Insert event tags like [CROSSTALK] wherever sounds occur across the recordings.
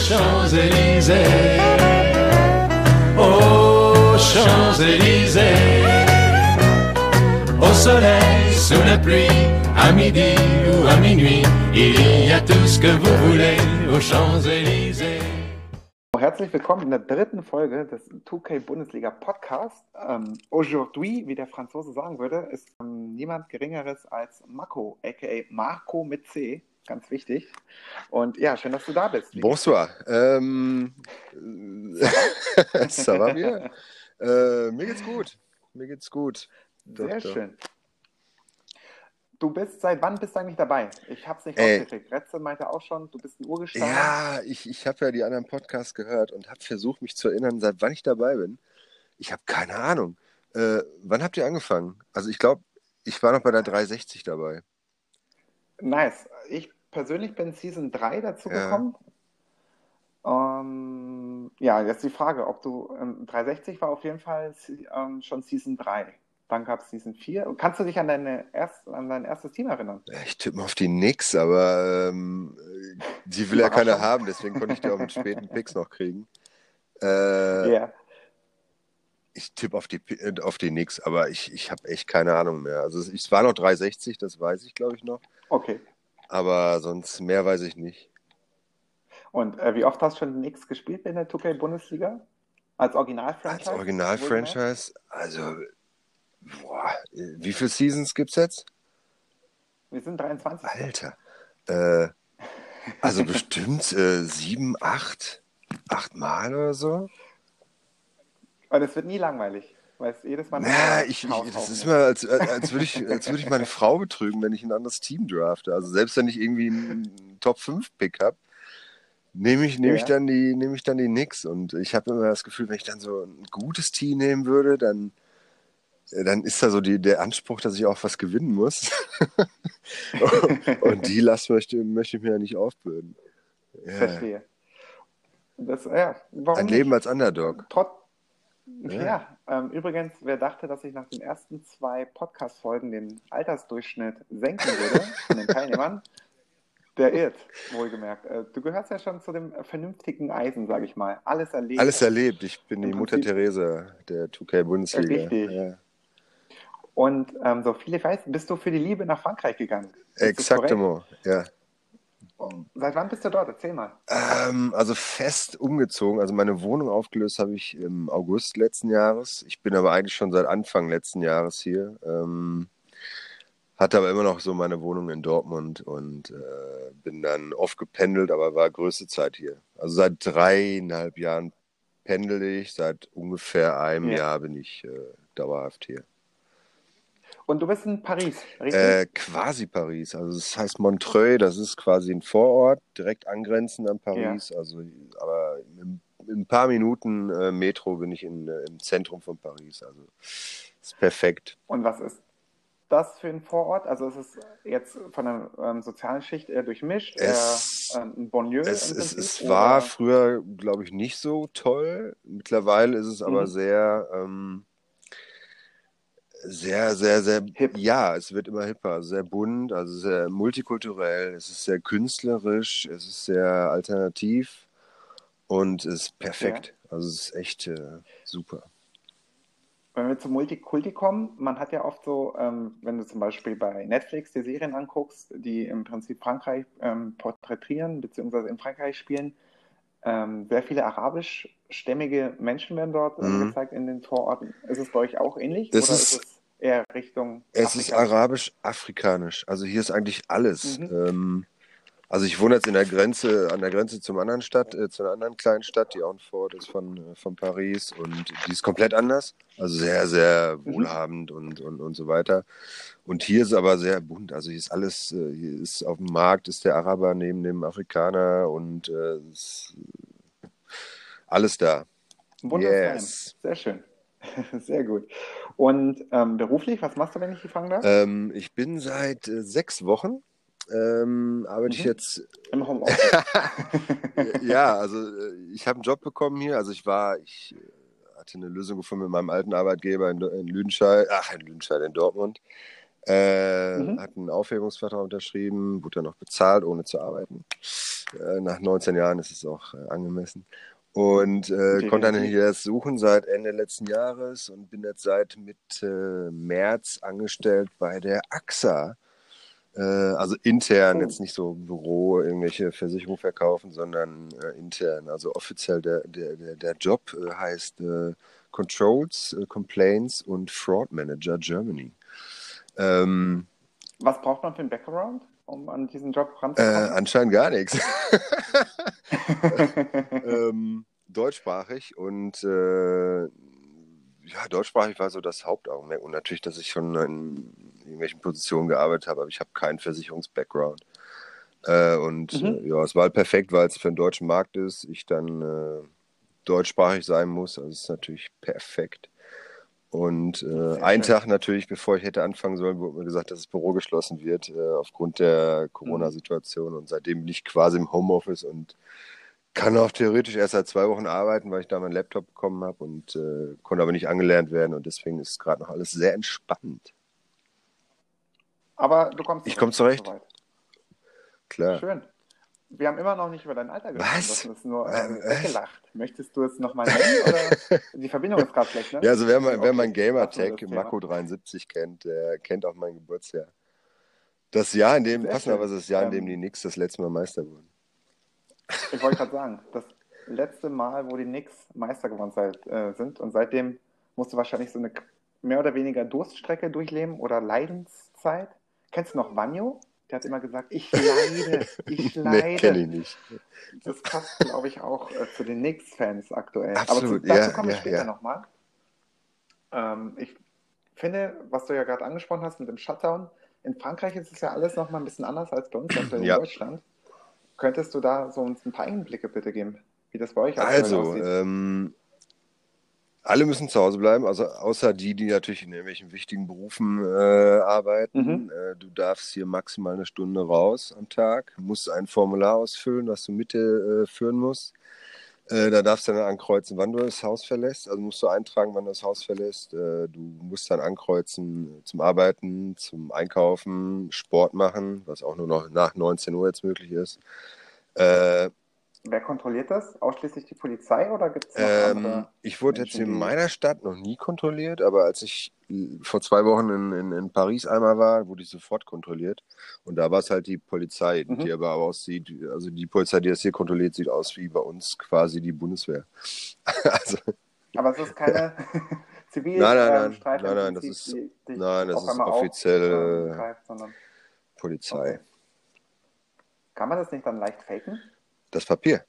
Champs-Élysées, aux Champs-Élysées, au soleil, sous la pluie, à midi ou à minuit, il y a tout ce que vous voulez aux Champs-Élysées. Herzlich willkommen in der dritten Folge des 2K Bundesliga Podcast. Ähm, aujourd'hui, wie der Franzose sagen würde, ist ähm, niemand Geringeres als Marco, aka Marco mit C. Ganz wichtig. Und ja, schön, dass du da bist. Bonsoir. Ähm, [LAUGHS] ça va bien? Äh, mir geht's gut. Mir geht's gut. Sehr Doch, schön. Du bist, seit wann bist du eigentlich dabei? Ich habe es nicht Ey. rausgekriegt. Retze meinte auch schon, du bist ein Urgestein. Ja, ich, ich habe ja die anderen Podcasts gehört und habe versucht, mich zu erinnern, seit wann ich dabei bin. Ich habe keine Ahnung. Äh, wann habt ihr angefangen? Also ich glaube, ich war noch bei der 360 dabei. Nice. Ich persönlich bin Season 3 dazu Ja. gekommen. Ähm, ja, jetzt die Frage, ob du ähm, 360 war auf jeden Fall ähm, schon Season 3. Dann gab es Season 4. Kannst du dich an, deine erst, an dein erstes Team erinnern? Ich tippe mal auf die Nix, aber ähm, die will ja keiner haben, deswegen konnte ich die auch mit späten [LAUGHS] Picks noch kriegen. Äh, Ja. Ich tippe auf die, äh, auf die Nix, aber ich, ich habe echt keine Ahnung mehr. Also es, es war noch 360, das weiß ich, glaube ich, noch. Okay. Aber sonst mehr weiß ich nicht. Und äh, wie oft hast du schon nichts gespielt in der 2K-Bundesliga? Als Original-Franchise? Als Original-Franchise, also, boah, wie viele Seasons gibt's jetzt? Wir sind 23. Alter. Äh, also bestimmt äh, sieben, acht, acht Mal oder so. Und es wird nie langweilig, weil es jedes Mal... ein Ja, neuer ich, ich, das ist immer, als, als würde ich, als würde ich meine Frau betrügen, wenn ich ein anderes Team drafte. Also selbst wenn ich irgendwie einen Top-5-Pick habe, nehme ich, nehme ich Ja. dann die, nehme ich dann die Nix. Und ich habe immer das Gefühl, wenn ich dann so ein gutes Team nehmen würde, dann, äh, dann ist da so die, der Anspruch, dass ich auch was gewinnen muss. [LAUGHS] und die Last möchte, möchte ich mir ja nicht aufbürden. Ja. Verstehe. Das, ja, Ein nicht? Leben als Underdog. Trotz, Ja. ja, ähm, übrigens, wer dachte, dass ich nach den ersten zwei Podcast-Folgen den Altersdurchschnitt senken würde von den Teilnehmern, [LAUGHS] der irrt, wohlgemerkt. Äh, du gehörst ja schon zu dem vernünftigen Eisen, sage ich mal. Alles erlebt. Alles erlebt. Ich bin die Mutter Teresa der 2K-Bundesliga. Richtig. Ja. Und ähm, so viele weiß, bist du für die Liebe nach Frankreich gegangen. Exactement, ja. Seit wann bist du dort? Erzähl mal. Ähm, also fest umgezogen. Also meine Wohnung aufgelöst habe ich im August letzten Jahres. Ich bin aber eigentlich schon seit Anfang letzten Jahres hier. Ähm, hatte aber immer noch so meine Wohnung in Dortmund und äh, bin dann oft gependelt, aber war größte Zeit hier. Also seit dreieinhalb Jahren pendel ich, seit ungefähr einem Ja. Jahr bin ich äh, dauerhaft hier. Und du bist in Paris, richtig? Äh, quasi Paris. Also es heißt Montreuil, das ist quasi ein Vorort, direkt angrenzend an Paris. Also, aber in, in ein paar Minuten äh, Metro bin ich in, äh, im Zentrum von Paris. Also ist perfekt. Und was ist das für ein Vorort? Also ist es jetzt von der ähm, sozialen Schicht eher durchmischt, Es- eher ähm, ein Bonlieu Es, es, es war früher, glaube ich, nicht so toll. Mittlerweile ist es aber Mhm. sehr, ähm, sehr, sehr, sehr, Hip. ja, es wird immer hipper, sehr bunt, also sehr multikulturell, es ist sehr künstlerisch, es ist sehr alternativ und es ist perfekt. Also es ist echt äh, super. Wenn wir zum Multikulti kommen, man hat ja oft so, ähm, wenn du zum Beispiel bei Netflix die Serien anguckst, die im Prinzip Frankreich ähm, porträtieren, beziehungsweise in Frankreich spielen, ähm, sehr viele arabischstämmige Menschen werden dort ähm, Mhm. gezeigt in den Vororten. Ist es bei euch auch ähnlich? Es oder ist- ist es eher Richtung Es ist Afrika? arabisch-afrikanisch. Also hier ist eigentlich alles. Mhm. Ähm, also ich wohne jetzt in der Grenze, an der Grenze zum anderen Stadt, äh, zu einer anderen kleinen Stadt, die auch ein Vorort ist von, äh, von Paris und die ist komplett anders. Also sehr, sehr Mhm. wohlhabend und, und, und so weiter. Und hier ist aber sehr bunt. Also hier ist alles, äh, hier ist auf dem Markt ist der Araber neben dem Afrikaner und äh, alles da. Wunderbar. Yes. Sehr schön. [LAUGHS] Sehr gut. Und ähm, beruflich, was machst du, wenn ich fragen darf? Ähm, ich bin seit äh, sechs Wochen, ähm, arbeite ich Mhm. jetzt Im Homeoffice. [LAUGHS] ja, also äh, ich habe einen Job bekommen hier. Also ich war, ich äh, hatte eine Lösung gefunden mit meinem alten Arbeitgeber in, in Lüdenscheid, ach in Lüdenscheid, in Dortmund. Äh, Mhm. Hat einen Aufhebungsvertrag unterschrieben, wurde dann noch bezahlt, ohne zu arbeiten. Äh, nach 19 Jahren ist es auch äh, angemessen. Und äh, konnte dann hier das suchen seit Ende letzten Jahres und bin jetzt seit Mitte März angestellt bei der AXA. Äh, also intern, oh. jetzt nicht so Büro, irgendwelche Versicherungen verkaufen, sondern äh, intern. Also offiziell der, der, der, der Job äh, heißt äh, Controls, äh, Complaints und Fraud Manager Germany. Ähm, Was braucht man für einen Background? um an diesen Job ranzukommen? Äh, anscheinend gar nichts. [LAUGHS] [LAUGHS] ähm, deutschsprachig und äh, ja, deutschsprachig war so das Hauptaugenmerk. Und natürlich, dass ich schon in irgendwelchen Positionen gearbeitet habe, aber ich habe keinen Versicherungs-Background. Äh, und mhm. äh, ja, es war halt perfekt, weil es für den deutschen Markt ist, ich dann äh, deutschsprachig sein muss. Also es ist natürlich perfekt. Und äh, einen Tag natürlich, bevor ich hätte anfangen sollen, wurde mir gesagt, dass das Büro geschlossen wird äh, aufgrund der Corona-Situation. Und seitdem bin ich quasi im Homeoffice und kann auch theoretisch erst seit zwei Wochen arbeiten, weil ich da meinen Laptop bekommen habe und äh, konnte aber nicht angelernt werden. Und deswegen ist gerade noch alles sehr entspannt. Aber du kommst Ich komme zurecht. Klar. Schön. Wir haben immer noch nicht über dein Alter gesprochen. Was? Du hast nur äh, weggelacht. Möchtest du es nochmal nennen? Oder? Die Verbindung ist gerade schlecht, ne? [LAUGHS] Ja, also wer, mein, wer mein Gamertag Mako73 kennt, der kennt auch mein Geburtsjahr. Das Jahr, in dem, passenderweise das Jahr, in dem ähm, die Knicks das letzte Mal Meister wurden. Ich wollte gerade sagen, das letzte Mal, wo die Knicks Meister geworden äh, sind und seitdem musst du wahrscheinlich so eine mehr oder weniger Durststrecke durchleben oder Leidenszeit. Kennst du noch Vanyo? Der hat immer gesagt, ich leide, [LAUGHS] ich leide. nee, kenne ich nicht. Das passt, glaube ich, auch äh, zu den Knicks-Fans aktuell. Absolut, Aber zu, dazu ja, kommen wir ja, später ja. nochmal. Ähm, ich finde, was du ja gerade angesprochen hast mit dem Shutdown, in Frankreich ist es ja alles nochmal ein bisschen anders als bei uns in ja. Deutschland. Könntest du da so uns ein paar Einblicke bitte geben, wie das bei euch also, aussieht? Also, ähm, alle müssen zu Hause bleiben, also außer die, die natürlich in irgendwelchen wichtigen Berufen äh, arbeiten. Mhm. Äh, du darfst hier maximal eine Stunde raus am Tag, musst ein Formular ausfüllen, was du Mitte äh, führen musst. Äh, da darfst du dann ankreuzen, wann du das Haus verlässt. Also musst du eintragen, wann du das Haus verlässt. Äh, du musst dann ankreuzen zum Arbeiten, zum Einkaufen, Sport machen, was auch nur noch nach 19 Uhr jetzt möglich ist. Äh, Wer kontrolliert das? Ausschließlich die Polizei oder gibt es noch ähm? Ich wurde Menschen, jetzt in meiner Stadt noch nie kontrolliert, aber als ich vor zwei Wochen in, in, in Paris einmal war, wurde ich sofort kontrolliert. Und da war es halt die Polizei, mhm. die aber aussieht, also die Polizei, die das hier kontrolliert, sieht aus wie bei uns quasi die Bundeswehr. [LAUGHS] also, aber es ist keine [LAUGHS] zivil Nein, nein, nein, nein, nein, nein, das ist, die, die nein, das ist offiziell auf, äh, Polizei. Okay. Kann man das nicht dann leicht faken? Das Papier.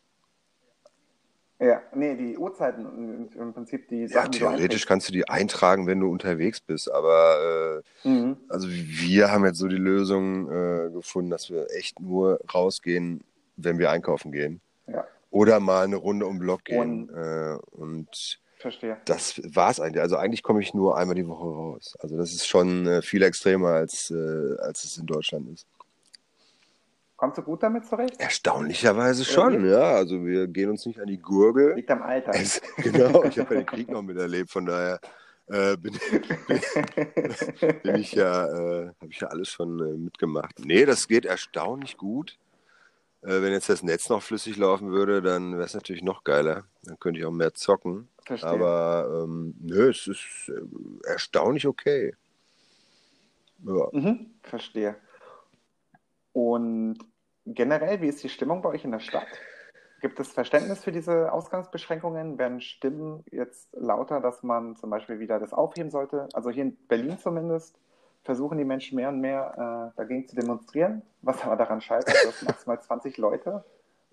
Ja, nee, die Uhrzeiten im Prinzip die Sachen, Ja, theoretisch kannst du die eintragen, wenn du unterwegs bist, aber äh, mhm. also wir haben jetzt so die Lösung äh, gefunden, dass wir echt nur rausgehen, wenn wir einkaufen gehen. Ja. Oder mal eine Runde um den Block gehen. Und, äh, und Verstehe. Das war es eigentlich. Also eigentlich komme ich nur einmal die Woche raus. Also das ist schon äh, viel extremer, als, äh, als es in Deutschland ist. Kommst du gut damit zurecht? Erstaunlicherweise schon, ja. Also wir gehen uns nicht an die Gurgel. Liegt am Alter. Es, [LAUGHS] genau, ich habe ja den Krieg [LAUGHS] noch miterlebt, von daher äh, bin, bin, [LAUGHS] bin, ich ja, äh, habe ich ja alles schon äh, mitgemacht. Nee, das geht erstaunlich gut. Äh, wenn jetzt das Netz noch flüssig laufen würde, dann wäre es natürlich noch geiler. Dann könnte ich auch mehr zocken. Verstehe. Aber ähm, nö, es ist äh, erstaunlich okay. Ja. Mhm, verstehe. Und generell, wie ist die Stimmung bei euch in der Stadt? Gibt es Verständnis für diese Ausgangsbeschränkungen? Werden Stimmen jetzt lauter, dass man zum Beispiel wieder das aufheben sollte? Also hier in Berlin zumindest versuchen die Menschen mehr und mehr äh, dagegen zu demonstrieren, was aber daran scheitert, dass maximal [LAUGHS] 20 Leute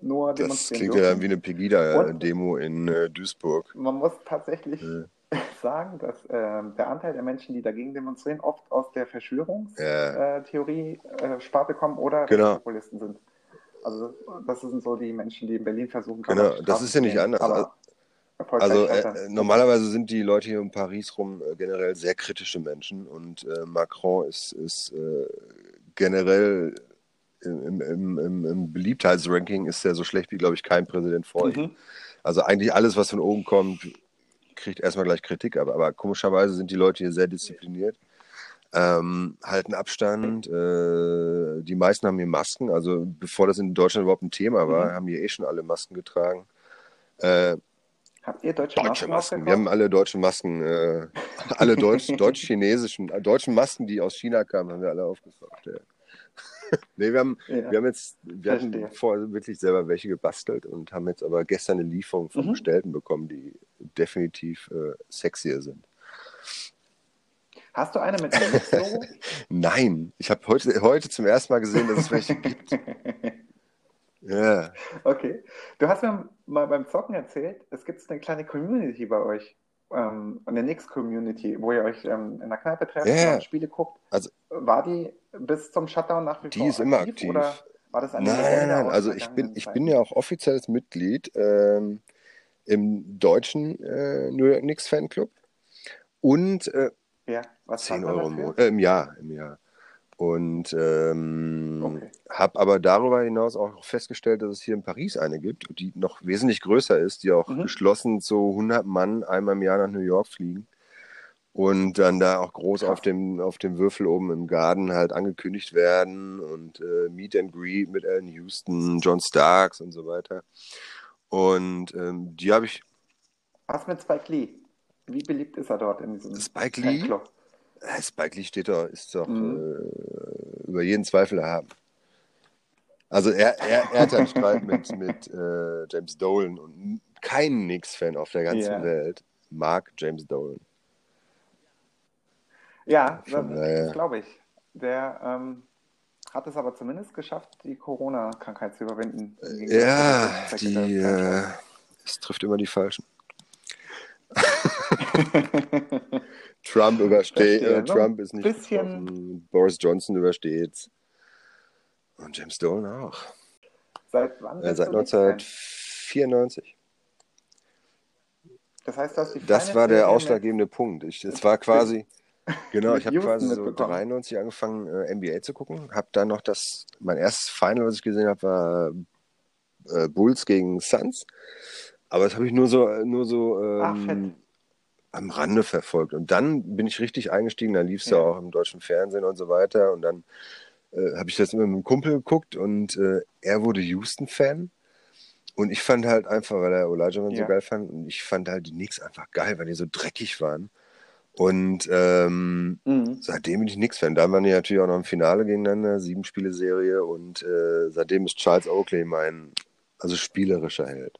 nur demonstrieren Das klingt dürfen. ja wie eine Pegida-Demo in äh, Duisburg. Man muss tatsächlich ja. [LAUGHS] sagen, dass äh, der Anteil der Menschen, die dagegen demonstrieren, oft aus der Verschwörungstheorie-Sparte ja. äh, kommen oder genau. Populisten sind. Also das sind so die Menschen, die in Berlin versuchen. Genau, das ist ja nicht anders. Aber also äh, normalerweise sind die Leute hier in Paris rum äh, generell sehr kritische Menschen und äh, Macron ist, ist äh, generell im, im, im, im, Beliebtheitsranking ist er so schlecht wie, glaube ich, kein Präsident vor ihm. Mhm. Also eigentlich alles, was von oben kommt, kriegt erstmal gleich Kritik, aber, aber komischerweise sind die Leute hier sehr diszipliniert. ähm, halten Abstand. Äh, die meisten haben hier Masken. Also bevor das in Deutschland überhaupt ein Thema war, Mhm. haben die eh schon alle Masken getragen. Äh, Habt ihr deutsche, deutsche Masken Masken. Wir haben alle deutschen Masken, äh, alle deutsch, [LAUGHS] deutsch-chinesischen, äh, deutschen Masken, die aus China kamen, haben wir alle aufgekauft. Ja. [LAUGHS] nee, wir haben, Ja. wir haben jetzt, wir hatten vorher wirklich selber welche gebastelt und haben jetzt aber gestern eine Lieferung vom Mhm. Bestellten bekommen, die definitiv äh, sexier sind. Hast du eine mit einem? [LAUGHS] Nein, ich habe heute, heute zum ersten Mal gesehen, dass es welche [LAUGHS] gibt. Ja, Okay. Du hast mir mal beim Zocken erzählt, es gibt eine kleine Community bei euch. Ähm, eine Nix-Community, wo ihr euch ähm, in der Kneipe trefft Ja. und Spiele guckt. Also- war die bis zum Shutdown nach wie Die vor ist immer aktiv. Oder war das nein, nein, nein. Also ich bin, ich bin ja auch offizielles Mitglied ähm, im deutschen äh, New York Knicks Fanclub und äh, Ja, was 10 zahlt man Euro im, äh, im Jahr, im Jahr. Und ähm, Okay. habe aber darüber hinaus auch festgestellt, dass es hier in Paris eine gibt, die noch wesentlich größer ist, die auch Mhm. geschlossen so 100 Mann einmal im Jahr nach New York fliegen und dann da auch groß auf dem, auf dem Würfel oben im Garten halt angekündigt werden und äh, Meet and Greet mit Alan Houston, John Starks und so weiter. Und ähm, die habe ich, Was mit Spike Lee? Wie beliebt ist er dort in diesem Spike Lee? Fanclub? äh, Spike Lee steht da, ist doch Mhm. äh, über jeden Zweifel erhaben. Also er, er, er hat einen Streit mit, [LAUGHS] mit äh, James Dolan und kein Knicks-Fan auf der ganzen Ja. Welt mag James Dolan. Ja, das, glaube ich. Der ähm, hat es aber zumindest geschafft, die Corona-Krankheit zu überwinden. Ja, die, äh, es trifft immer die Falschen. [LAUGHS] Trump übersteht, äh, Trump ist nicht bisschen- betroffen, Boris Johnson übersteht's. Und James Dolan auch. Seit wann Äh, seit du Knicks-Fan? 1994. Das heißt, du hast die Das war der ausschlaggebende Punkt. Ich, es war quasi, genau, ich habe quasi so mitbekommen. 93 angefangen, äh, NBA zu gucken. Habe dann noch das, mein erstes Final, was ich gesehen habe, war äh, Bulls gegen Suns. Aber das habe ich nur so, nur so Ach, ähm, fett. am Rande verfolgt. Und dann bin ich richtig eingestiegen, dann lief es ja. Auch im deutschen Fernsehen und so weiter. Und dann äh, habe ich das immer mit einem Kumpel geguckt und äh, er wurde Houston-Fan. Und ich fand halt einfach, weil er Olajuwon so Ja. geil fand, und ich fand halt die Knicks einfach geil, weil die so dreckig waren. Und ähm, Mhm. seitdem bin ich Knicks-Fan. Da waren die natürlich auch noch im Finale gegeneinander, sieben Spiele-Serie und äh, seitdem ist Charles Oakley mein, also spielerischer Held.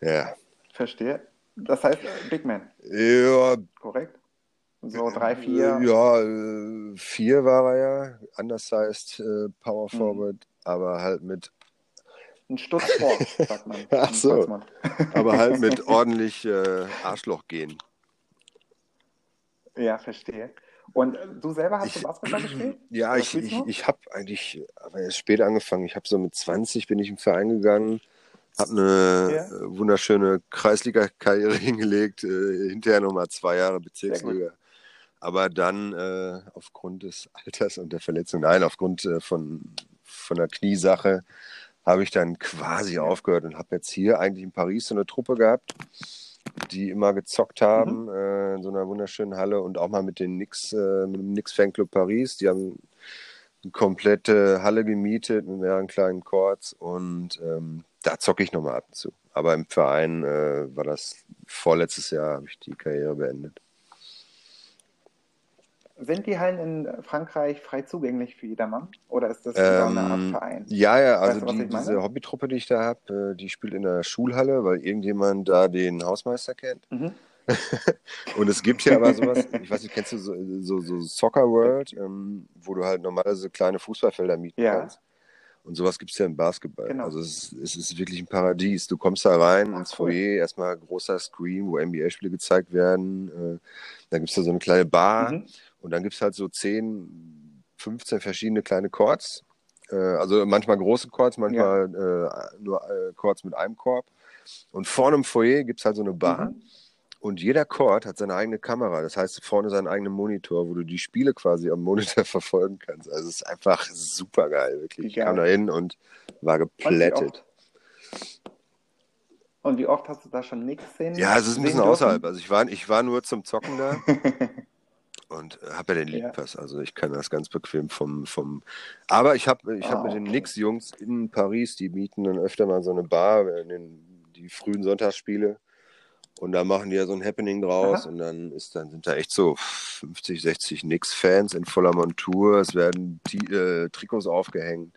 Ja. Verstehe. Das heißt, äh, Big Man, Ja, korrekt? So drei, vier. Ja, äh, vier war er ja. Undersized äh, Power Mhm. Forward, aber halt mit, Ein Stutz vor, sagt man. [LAUGHS] Ach so. Aber halt mit [LAUGHS] ordentlich äh, Arschloch gehen. Ja, verstehe. Und äh, du selber hast Ich- du Basketball [CLEARS THROAT] gespielt? Ja, ich, ich, noch? ich habe eigentlich, aber erst spät angefangen. Ich habe so mit 20 bin ich im Verein gegangen, habe eine Ja. äh, wunderschöne Kreisliga-Karriere [LAUGHS] hingelegt, äh, hinterher nochmal zwei Jahre Bezirksliga. Aber dann äh, aufgrund des [LAUGHS] Alters und der Verletzung, nein, aufgrund äh, von, von der Kniesache, habe ich dann quasi aufgehört und habe jetzt hier eigentlich in Paris so eine Truppe gehabt, die immer gezockt haben äh, in so einer wunderschönen Halle und auch mal mit den Knicks, äh, mit dem Knicks Fanclub Paris. Die haben eine komplette Halle gemietet mit mehreren kleinen Courts und ähm, da zocke ich nochmal ab und zu. Aber im Verein äh, war das vorletztes Jahr, habe ich die Karriere beendet. Sind die Hallen in Frankreich frei zugänglich für jedermann? Oder ist das so eine Art Ähm, Verein? ja, ja, also Weißt du, die, diese Hobbytruppe, die ich da habe, äh, die spielt in der Schulhalle, weil irgendjemand da den Hausmeister kennt. Mhm. [LAUGHS] Und es gibt hier aber sowas, ich weiß nicht, kennst du so, so, so Soccer World, ähm, wo du halt normalerweise kleine Fußballfelder mieten Ja. kannst. Und sowas gibt es ja im Basketball. Genau. Also es, ist- es ist wirklich ein Paradies. Du kommst da rein Ach, ins cool. Foyer, erstmal großer Screen, wo NBA-Spiele gezeigt werden. Äh, dann gibt es da so eine kleine Bar Mhm. Und dann gibt es halt so 10, 15 verschiedene kleine Courts. Äh, also manchmal große Courts, manchmal äh, nur äh, Courts mit einem Korb. Und vorne im Foyer gibt es halt so eine Bar. Mhm. Und jeder Court hat seine eigene Kamera. Das heißt, vorne seinen eigenen Monitor, wo du die Spiele quasi am Monitor [LAUGHS] verfolgen kannst. Also es ist einfach super geil, wirklich. Ich kam da hin und war geplättet. und wie oft hast du da schon nichts sehen? Ja, es ist ein bisschen außerhalb. Also ich war, ich war nur zum Zocken da. [LAUGHS] und habe ja den League Ja. Pass, also ich kann das ganz bequem vom vom. Aber ich habe ich habe Ah, mit den okay. Knicks-Jungs in Paris, die mieten dann öfter mal so eine Bar in den die frühen Sonntagsspiele und da machen die ja so ein Happening draus Aha. und dann ist dann sind da echt so 50, 60 Knicks-Fans in voller Montur, es werden die, äh, Trikots aufgehängt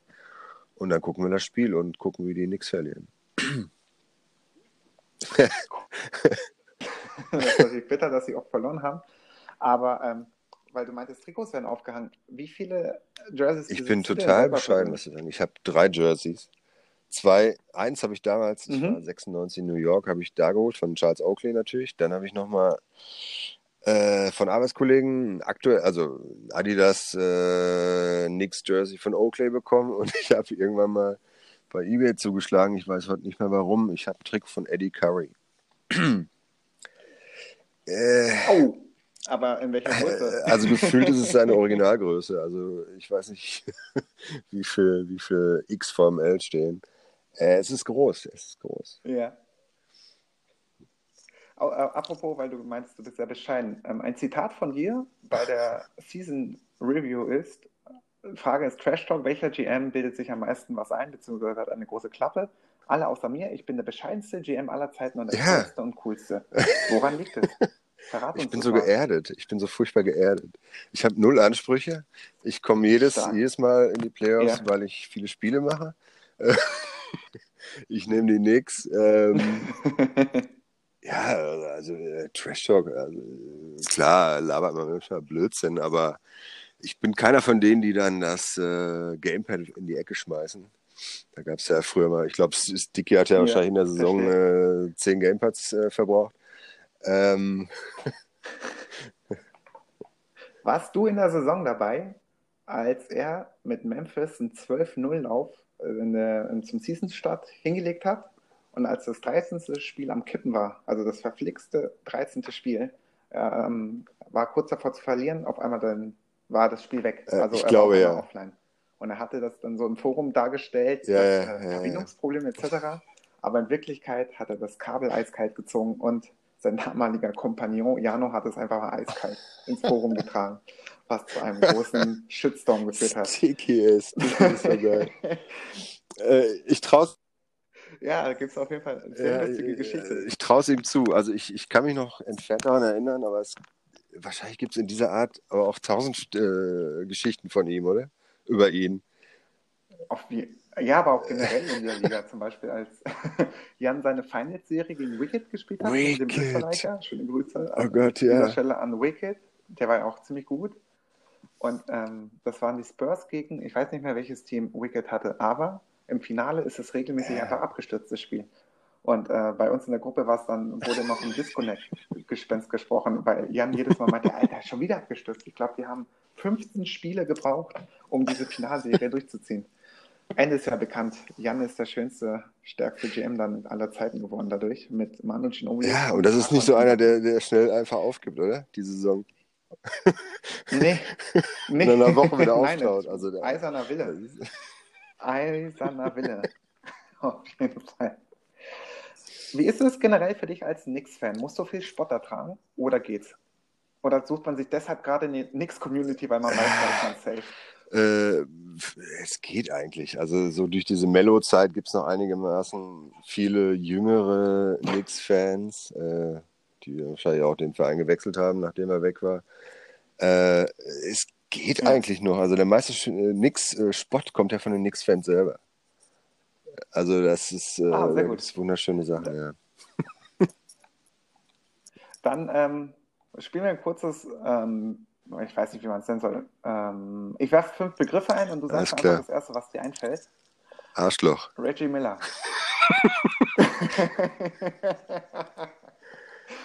und dann gucken wir das Spiel und gucken, wie die Knicks verlieren. das ist [LAUGHS] natürlich bitter, dass sie auch verloren haben. Aber ähm, weil du meintest, Trikots werden aufgehangen. Wie viele Jerseys Ich bin du total bescheiden, was ich sagen. Ich habe drei Jerseys. Zwei, eins habe ich damals, Mhm. war 96 in New York, habe ich da geholt, von Charles Oakley natürlich. Dann habe ich nochmal äh, von Arbeitskollegen aktuell, also Adidas äh, Knicks Jersey von Oakley bekommen [LAUGHS] und ich habe irgendwann mal bei eBay zugeschlagen, ich weiß heute nicht mehr warum, ich habe einen Trick von Eddie Curry. [CLEARS THROAT] äh, Oh, aber in welcher Größe? also gefühlt ist es seine Originalgröße. Also ich weiß nicht, [LAUGHS] wie viel, wie viel X vorm L stehen. Äh, es ist groß, es ist groß. Ja. Äh, apropos, weil du meinst, du bist sehr bescheiden. Ähm, ein Zitat von dir bei der Season Review ist: Frage ist Trash Talk, welcher GM bildet sich am meisten was ein, beziehungsweise hat eine große Klappe? Alle außer mir, ich bin der bescheidenste GM aller Zeiten und der Ja. größte und coolste. Woran liegt es? [LAUGHS] Verrat Ich bin so mal. geerdet. Ich bin so furchtbar geerdet. Ich habe null Ansprüche. Ich komme jedes, Stark. jedes Mal in die Playoffs, Ja. weil ich viele Spiele mache. [LAUGHS] Ich nehme die Knicks. Ähm, [LAUGHS] ja, also äh, Trash Talk. Also, klar, labert man manchmal Blödsinn, aber ich bin keiner von denen, die dann das äh, Gamepad in die Ecke schmeißen. Da gab es ja früher mal, ich glaube, Sticky hat ja, Ja, wahrscheinlich in der Saison äh, zehn Gamepads äh, verbraucht. Ähm, [LAUGHS] Warst du in der Saison dabei, als er mit Memphis einen 12-0-Lauf äh, zum Season-Start hingelegt hat und als das 13. Spiel am Kippen war, also das verflixte 13. Spiel, ähm, war kurz davor zu verlieren, auf einmal dann war das Spiel weg. Äh, Also ich er glaube, ja. offline. Und er hatte das dann so im Forum dargestellt, Ja, dass, ja, äh, ja, ja. Verbindungsprobleme etc. Aber in Wirklichkeit hat er das Kabel eiskalt gezogen und sein damaliger Kompagnon Jano hat es einfach mal eiskalt ins Forum getragen, was zu einem großen Shitstorm geführt hat. Sticky ist, Sticky ist so geil. [LAUGHS] äh, ich traue Ja, da gibt es auf jeden Fall eine sehr Ja, lustige äh, Geschichte. Ich traue es ihm zu. Also ich, ich kann mich noch entfernt daran erinnern, aber es, wahrscheinlich gibt es in dieser Art aber auch tausend äh, Geschichten von ihm, oder? Über ihn. Auf ja, aber auch generell in der Liga, zum Beispiel als [LAUGHS] Jan seine Finals-Serie gegen Wicked gespielt hat, Wicked. Schöne Grüße Oh an Gott, dieser ja. Stelle an Wicked. Der war ja auch ziemlich gut. Und ähm, das waren die Spurs gegen, ich weiß nicht mehr, welches Team Wicked hatte, aber im Finale ist es regelmäßig einfach abgestürzt, das Spiel. Und äh, bei uns in der Gruppe war es dann, wurde noch ein Disconnect-Gespenst gesprochen, weil Jan jedes Mal meinte, Alter, schon wieder abgestürzt. Ich glaube, die haben 15 Spiele gebraucht, um diese Finalserie durchzuziehen. Ende ist ja bekannt. Jan ist der schönste, stärkste GM dann aller Zeiten geworden dadurch, mit Manu Ginobili. Ja, und das ist nicht so einer, der, der schnell einfach aufgibt, oder? Die Saison. [LAUGHS] Nee, [LAUGHS] nee. In einer Woche wieder [LAUGHS] auftaut. Also der, Eiserner Wille. Eiserner Wille. Auf jeden Fall. Wie ist es generell für dich als Knicks-Fan? Musst du viel Spott ertragen oder geht's? Oder sucht man sich deshalb gerade eine Knicks-Community, weil man weiß, da ist man safe? Äh, es geht eigentlich. Also so durch diese Mellow-Zeit gibt es noch einigermaßen viele jüngere Knicks-Fans, äh, die wahrscheinlich auch den Verein gewechselt haben, nachdem er weg war. Äh, es geht Ja. eigentlich noch. Also der meiste äh, Knicks-Spot kommt ja von den Knicks-Fans selber. Also das ist, äh, Ah, da wunderschöne Sachen, ja. [LAUGHS] Dann ähm, spielen wir ein kurzes, ähm, ich weiß nicht, wie man es nennen soll. Ähm, ich werfe fünf Begriffe ein und du sagst einfach das Erste, was dir einfällt. Arschloch. Reggie Miller. [LAUGHS]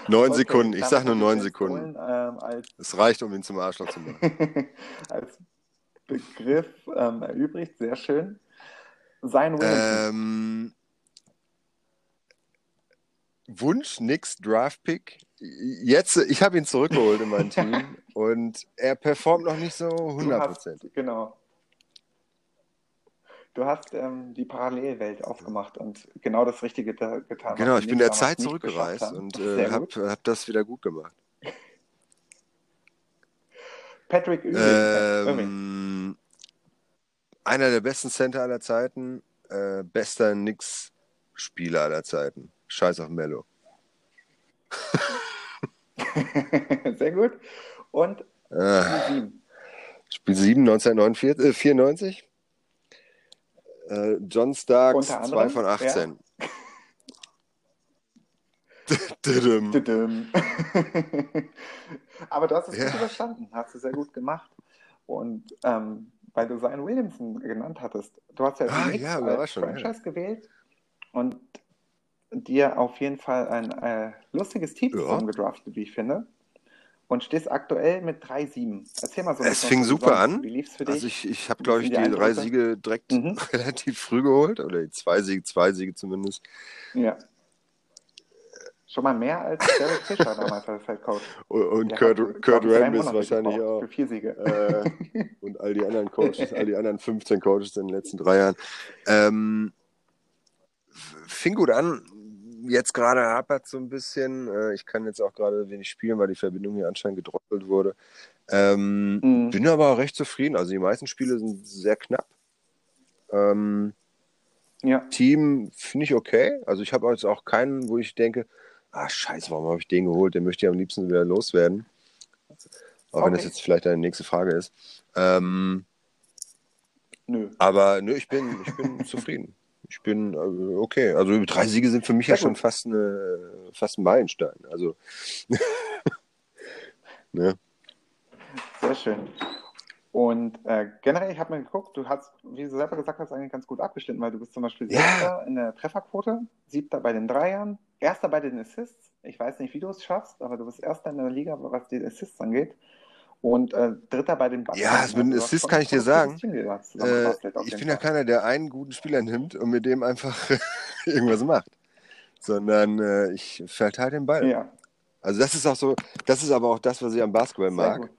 Neun Okay, Sekunden. Ich damit sag nur neun Sekunden. Polen, ähm, Es reicht, um ihn zum Arschloch zu machen. [LAUGHS] als Begriff ähm, erübrigt. Sehr schön. Sein Williamson. Ähm, Wunsch, nix, Draft-Pick. Jetzt, ich habe ihn zurückgeholt in mein Team [LAUGHS] und er performt noch nicht so Du 100 hast, genau. Du hast ähm, die Parallelwelt aufgemacht und genau das Richtige da, getan. Genau, ich bin der Zeit zurückgereist und äh, habe hab das wieder gut gemacht. Patrick. Ewing. Ähm, einer der besten Center aller Zeiten, äh, bester Knicks-Spieler aller Zeiten. Scheiß auf Mello. [LAUGHS] [LAUGHS] Sehr gut. Und Ah, sieben. Spiel 7, 1994. Äh, John Starks, Unter 2 anderem, von 18. [LAUGHS] Düdüm. Tüdüm. [LAUGHS] Aber du hast es Ja. gut überstanden, hast du sehr gut gemacht. Und ähm, weil du Zion Williamson genannt hattest, du hast ja Ah, ja, als Überraschung, ja. Franchise gewählt und dir auf jeden Fall ein äh, lustiges Team Ja. zusammengedraftet, wie ich finde. Und stehst aktuell mit 3-7. Erzähl mal so ein Es fing super sonst. an. Wie lief's für dich? Also ich, ich habe, glaube ich, die die drei? Siege direkt Mhm. [LAUGHS] relativ früh geholt. Oder die zwei Siege, zwei Siege zumindest. ja. Schon mal mehr als Derek Fischer damals als Head Coach. Und, und Kurt, Kurt drei Rambis wahrscheinlich auch. Für vier Siege. Äh, und all die anderen Coaches, [LAUGHS] all die anderen 15 Coaches in den letzten drei Jahren. Ähm, fing gut an. Jetzt gerade hapert so ein bisschen. Äh, ich kann jetzt auch gerade wenig spielen, weil die Verbindung hier anscheinend gedroppelt wurde. Ähm, Mhm. Bin aber auch recht zufrieden. Also die meisten Spiele sind sehr knapp. Ähm, Ja. Team finde ich okay. Also ich habe jetzt auch keinen, wo ich denke, ah scheiße, warum habe ich den geholt? Den möchte ich am liebsten wieder loswerden. Auch wenn das Okay. jetzt vielleicht deine nächste Frage ist. Ähm, Nö. aber nö, ich bin, ich bin [LAUGHS] zufrieden. Ich bin äh, okay. Also drei Siege sind für mich ja schon fast, eine, fast ein Meilenstein. Also [LAUGHS] ne? Sehr schön. Und äh, generell, ich habe mir geguckt, du hast, wie du selber gesagt hast, eigentlich ganz gut abgeschnitten, weil du bist zum Beispiel Ja. Sechster in der Trefferquote, Siebter bei den Dreiern, Erster bei den Assists. Ich weiß nicht, wie du es schaffst, aber du bist Erster in der Liga, was die Assists angeht. Und äh, Dritter bei den Bucks. Ja, mit Assists schon kann ich dir sagen, Äh, ich bin ja keiner, der einen guten Spieler nimmt und mit dem einfach [LAUGHS] irgendwas macht. Sondern äh, ich verteile den Ball. Ja, Also das ist auch so, das ist aber auch das, was ich am Basketball sehr mag.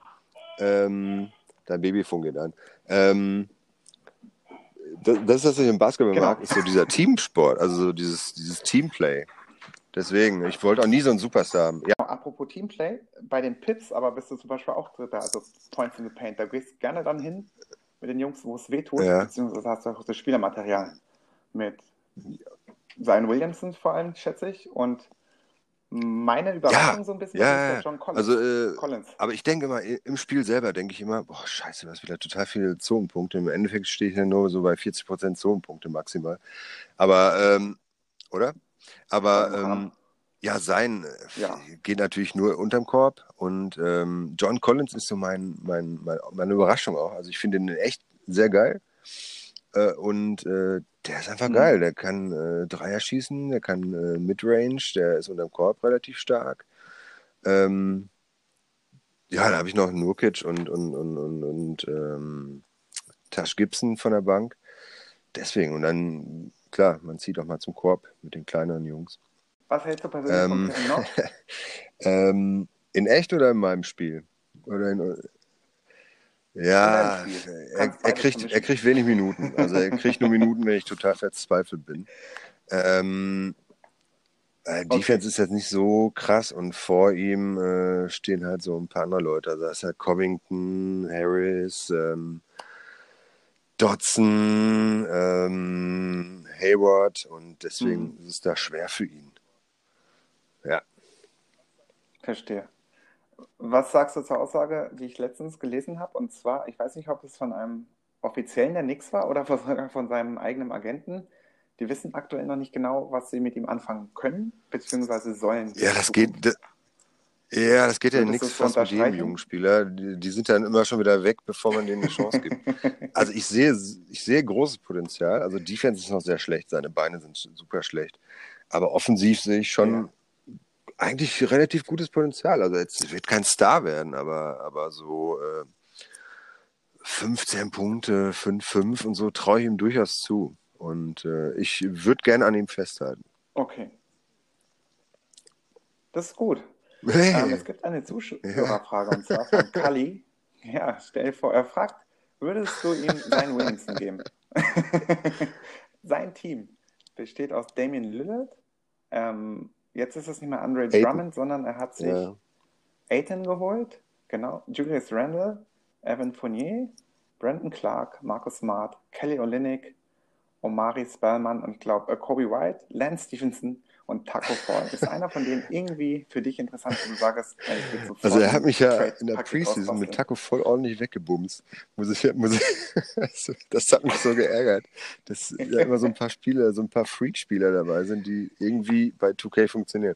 Ähm, dein Babyfunk geht an. Ähm, das, das ist das, was ich im Basketball Genau. mag, ist so dieser Teamsport, also so dieses, dieses Teamplay. Deswegen, ich wollte auch nie so einen Superstar haben. Ja, Apropos Teamplay, bei den Pips aber bist du zum Beispiel auch Dritter, also Points in the Paint. Da gehst du gerne dann hin mit den Jungs, wo es weh tut, Ja. beziehungsweise hast du auch das Spielermaterial mit Zion Williamson vor allem, schätze ich. Und meine Überraschung Ja, so ein bisschen ja, ist ja. John Collins. also, äh, Collins. aber ich denke immer, im Spiel selber denke ich immer, boah, scheiße, du hast wieder total viele Zonenpunkte. Im Endeffekt stehe ich ja nur so bei 40% Zonenpunkte maximal. Aber, ähm, oder? Aber, Ja, ähm, ja, sein äh, Ja. geht natürlich nur unterm Korb. Und ähm, John Collins ist so mein, mein, mein, meine Überraschung auch. Also ich finde ihn echt sehr geil. Äh, und äh, der ist einfach Mhm. geil. Der kann äh, Dreier schießen, der kann äh, Midrange, der ist unterm Korb relativ stark. Ähm, ja, da habe ich noch Nurkic und, und, und, und, und ähm, Tash Gibson von der Bank. Deswegen, und dann, klar, man zieht auch mal zum Korb mit den kleineren Jungs. Was hältst du persönlich Ähm, Knox? [LAUGHS] Ähm, in echt oder in meinem Spiel? Oder in, ja, er, er, kriegt, er kriegt wenig Minuten. Also er kriegt nur Minuten, wenn ich total verzweifelt bin. Ähm, äh, Defense ist jetzt nicht so krass und vor ihm äh, stehen halt so ein paar andere Leute. Also da ist halt Covington, Harris, ähm, Dodson, ähm, Hayward und deswegen Mhm. ist es da schwer für ihn. Ja. Verstehe. Was sagst du zur Aussage, die ich letztens gelesen habe? Und zwar, ich weiß nicht, ob es von einem Offiziellen der Nix war oder von, [LAUGHS] von seinem eigenen Agenten. Die wissen aktuell noch nicht genau, was sie mit ihm anfangen können, beziehungsweise sollen. Ja, das geht. Das, ja, das geht ja nichts fast mit jedem jungen Spieler. Die, die sind dann immer schon wieder weg, bevor man denen eine Chance gibt. [LAUGHS] Also ich sehe, ich sehe großes Potenzial. Also Defense ist noch sehr schlecht, seine Beine sind super schlecht. Aber offensiv sehe ich schon eigentlich relativ gutes Potenzial. Also jetzt wird kein Star werden, aber, aber so äh, 15 Punkte, 5-5 und so traue ich ihm durchaus zu. Und äh, ich würde gerne an ihm festhalten. Okay. Das ist gut. Hey. Ähm, es gibt eine Zuschauerfrage und zwar von [LAUGHS] Kali. Ja, stell vor, er fragt, würdest du ihm seinen Williamson geben? [LAUGHS] Sein Team besteht aus Damian Lillard. Ähm, jetzt ist es nicht mehr Andre Ayton. Drummond, sondern er hat sich Ja. Aiton geholt. Genau. Julius Randle, Evan Fournier, Brandon Clark, Marcus Smart, Kelly Olynyk, Omari Spellman und ich glaube äh, Kobe White, Lance Stevenson und Taco Fall. Ist einer von denen irgendwie für dich interessant, wenn du sagst, ey, Also er hat mich ja Trade- in der Preseason mit Taco voll ordentlich weggebumst. Muss ich, muss ich, [LAUGHS] also, das hat mich so geärgert, dass da immer so ein paar Spieler, so ein paar Freak-Spieler dabei sind, die irgendwie bei 2K funktionieren.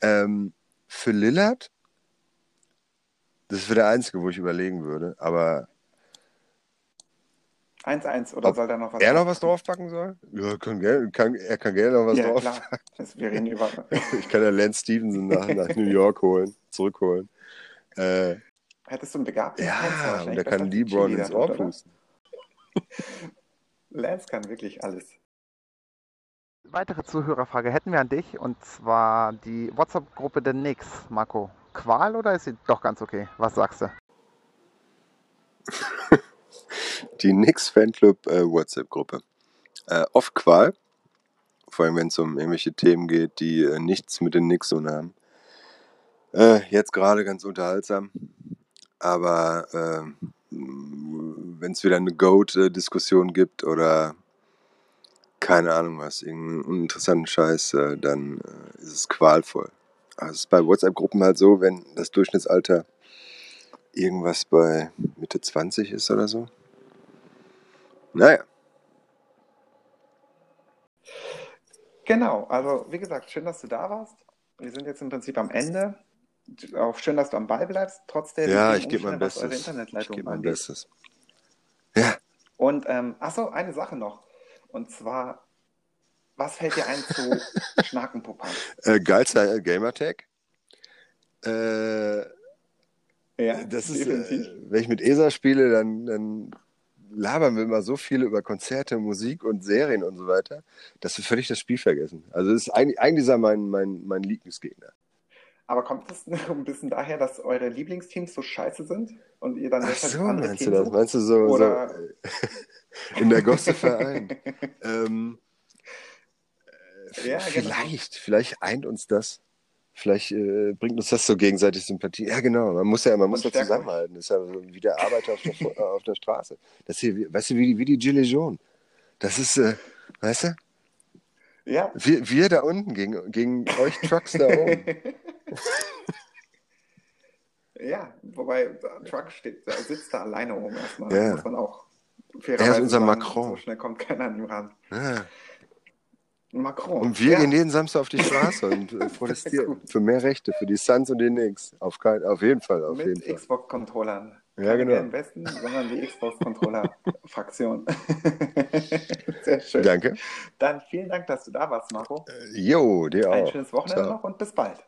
Ähm, für Lillard, das wäre der einzige, wo ich überlegen würde, aber 1-1 oder Ob soll da noch was er noch was draufpacken soll? Ja, kann, gerne- kann, er kann gerne noch was Ja, drauf. klar. Das, wir reden über. [LAUGHS] Ich kann ja Lance Stevenson nach, nach New York holen, zurückholen. Äh, Hättest du einen begabten ja, und der kann LeBron ins Ohr pusten. [LAUGHS] Lance kann wirklich alles. Weitere Zuhörerfrage hätten wir an dich und zwar die WhatsApp-Gruppe der Knicks. Marco, Qual oder ist sie doch ganz okay? Was sagst du? [LAUGHS] Die Knicks Fanclub äh, WhatsApp-Gruppe. Äh, oft Qual, vor allem wenn es um irgendwelche Themen geht, die äh, nichts mit den Knicks zu haben. Äh, jetzt gerade ganz unterhaltsam, aber äh, wenn es wieder eine Goat-Diskussion gibt oder keine Ahnung was, irgendeinen uninteressanten Scheiß, äh, dann äh, ist es qualvoll. Also es ist bei WhatsApp-Gruppen halt so, wenn das Durchschnittsalter irgendwas bei Mitte 20 ist oder so. Naja, Genau, also wie gesagt, schön, dass du da warst. Wir sind jetzt im Prinzip am Ende. Auch schön, dass du am Ball bleibst, trotz der ja, ich gebe mein Bestes. Ich gebe mein. Bestes. Ja, Und ähm, achso, eine Sache noch. Und zwar, was fällt dir ein zu [LAUGHS] Schnakenpuppern? äh, geilster Gamertag. Äh, Ja, das ist, äh, wenn ich mit ESA spiele, dann, dann labern wir immer so viel über Konzerte, Musik und Serien und so weiter, dass wir völlig das Spiel vergessen. Also das ist eigentlich, eigentlich ist er mein, mein, mein Lieblingsgegner. Aber kommt es [LAUGHS] ein bisschen daher, dass eure Lieblingsteams so scheiße sind und ihr dann Ach so, andere meinst du Teams das? sucht? Meinst du so, Oder- so [LAUGHS] in der Gosse-Verein? [LAUGHS] ähm, Ja, genau. vielleicht, vielleicht eint uns das. Vielleicht äh, bringt uns das so gegenseitig Sympathie. Ja, genau. Man muss ja, man muss ja zusammenhalten. Das ist ja so wie der Arbeiter auf der, äh, auf der Straße. Das hier, weißt du, wie die, wie die Gilets jaunes. Das ist, äh, weißt du, Ja, wir, wir da unten gegen, gegen euch Trucks da oben. [LAUGHS] ja, wobei der Truck steht, der sitzt da alleine oben erstmal. Ja. Muss man auch Er ist unser Macron. So schnell kommt keiner an ihn ran. Ja. Macron. Und wir ja. gehen jeden Samstag auf die Straße und äh, [LAUGHS] protestieren für mehr Rechte, für die Suns und die Knicks. Auf, kein, auf jeden Fall, auf jeden mit. Xbox-Controllern. Ja, genau. gelben Westen, sondern die Xbox-Controller-Fraktion. [LAUGHS] Sehr schön. Danke. Dann vielen Dank, dass du da warst, Marco. Jo, dir auch. Ein schönes Wochenende Ciao. noch und bis bald.